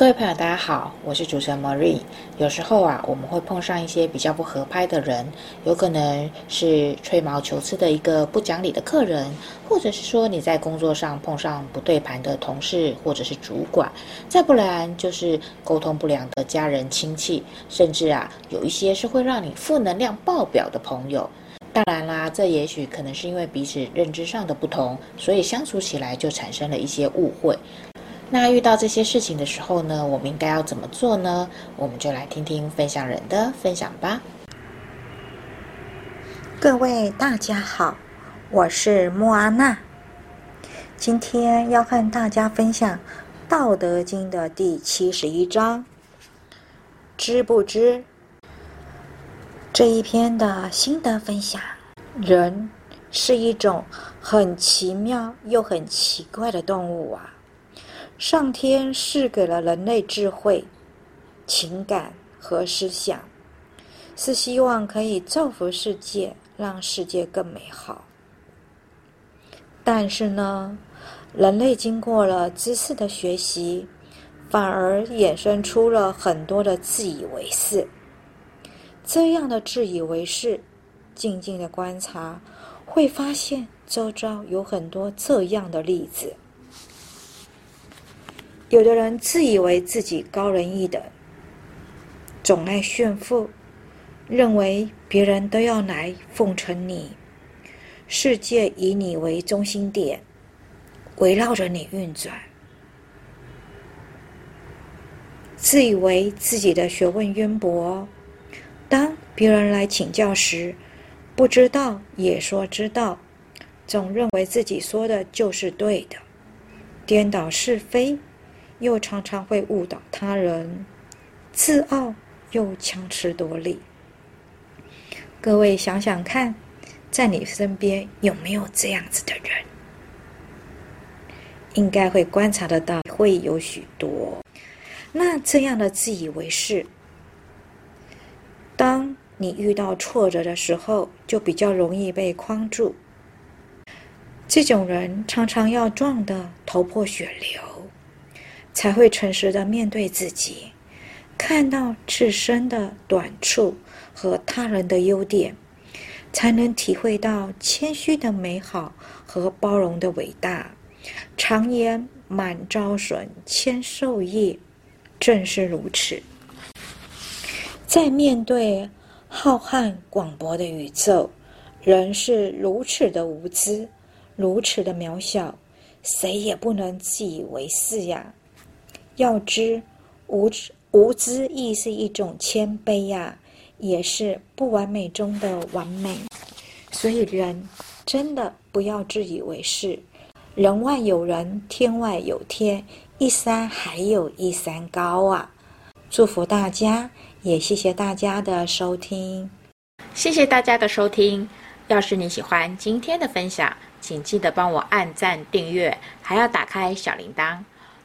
各位朋友，大家好，我是主持人 Marie。有时候啊，我们会碰上一些比较不合拍的人，有可能是吹毛求疵的一个不讲理的客人，或者是说你在工作上碰上不对盘的同事或者是主管，再不然就是沟通不良的家人亲戚，甚至啊，有一些是会让你负能量爆表的朋友。当然啦，这也许可能是因为彼此认知上的不同，所以相处起来就产生了一些误会。那遇到这些事情的时候呢，我们应该要怎么做呢？我们就来听听分享人的分享吧。各位大家好，我是莫阿娜，今天要和大家分享《道德经》的第七十一章“知不知”这一篇的心得分享。人是一种很奇妙又很奇怪的动物啊。上天赐给了人类智慧、情感和思想，是希望可以造福世界，让世界更美好。但是呢，人类经过了知识的学习，反而衍生出了很多的自以为是。这样的自以为是，静静的观察，会发现周遭有很多这样的例子。有的人自以为自己高人一等，总爱炫富，认为别人都要来奉承你，世界以你为中心点，围绕着你运转，自以为自己的学问渊博，当别人来请教时，不知道也说知道，总认为自己说的就是对的，颠倒是非。又常常会误导他人，自傲又强词夺理。各位想想看，在你身边有没有这样子的人？应该会观察得到，会有许多。那这样的自以为是，当你遇到挫折的时候，就比较容易被框住。这种人常常要撞得头破血流。才会诚实的面对自己，看到自身的短处和他人的优点，才能体会到谦虚的美好和包容的伟大。常言“满招损，谦受益”，正是如此。在面对浩瀚广博的宇宙，人是如此的无知，如此的渺小，谁也不能自以为是呀。要知无知无知亦是一种谦卑呀、也是不完美中的完美。所以人真的不要自以为是，人外有人，天外有天，一山还有一山高啊！祝福大家，也谢谢大家的收听。谢谢大家的收听。要是你喜欢今天的分享，请记得帮我按赞、订阅，还要打开小铃铛。